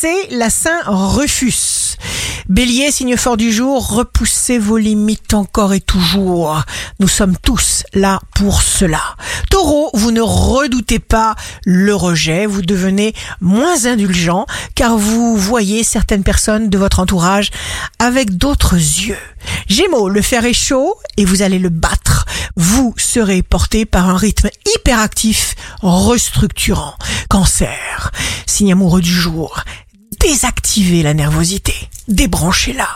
c'est la Saint Rufus. Bélier, signe fort du jour, repoussez vos limites encore et toujours. Nous sommes tous là pour cela. Taureau, vous ne redoutez pas le rejet, vous devenez moins indulgent car vous voyez certaines personnes de votre entourage avec d'autres yeux. Gémeaux, le fer est chaud et vous allez le battre. Vous serez porté par un rythme hyperactif, restructurant. Cancer, signe amoureux du jour. Désactivez la nervosité. Débranchez-la.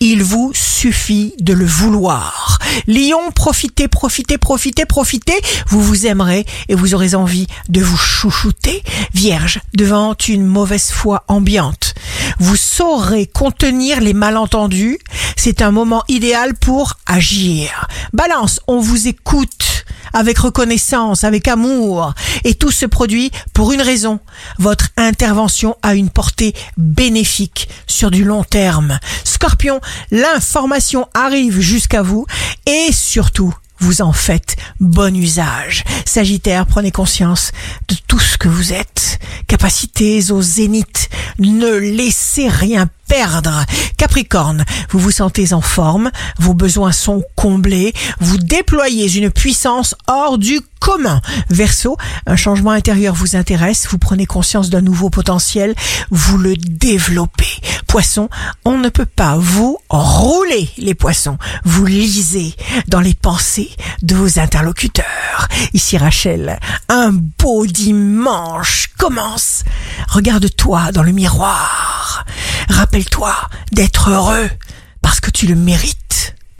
Il vous suffit de le vouloir. Lion, profitez, profitez, profitez, profitez. Vous vous aimerez et vous aurez envie de vous chouchouter. Vierge, devant une mauvaise foi ambiante. Vous saurez contenir les malentendus. C'est un moment idéal pour agir. Balance, on vous écoute avec reconnaissance, avec amour. Et tout se produit pour une raison. Votre intervention a une portée bénéfique sur du long terme. Scorpion, l'information arrive jusqu'à vous et surtout, vous en faites bon usage. Sagittaire, prenez conscience de tout ce que vous êtes. Capacités au zénith. Ne laissez rien perdre. Capricorne, vous vous sentez en forme, vos besoins sont comblés, vous déployez une puissance hors du commun. Verseau, un changement intérieur vous intéresse, vous prenez conscience d'un nouveau potentiel, vous le développez. Poisson, on ne peut pas vous rouler les poissons, vous lisez dans les pensées de interlocuteurs. Ici Rachel, un beau dimanche commence. Regarde-toi dans le miroir. Rappelle-toi d'être heureux parce que tu le mérites.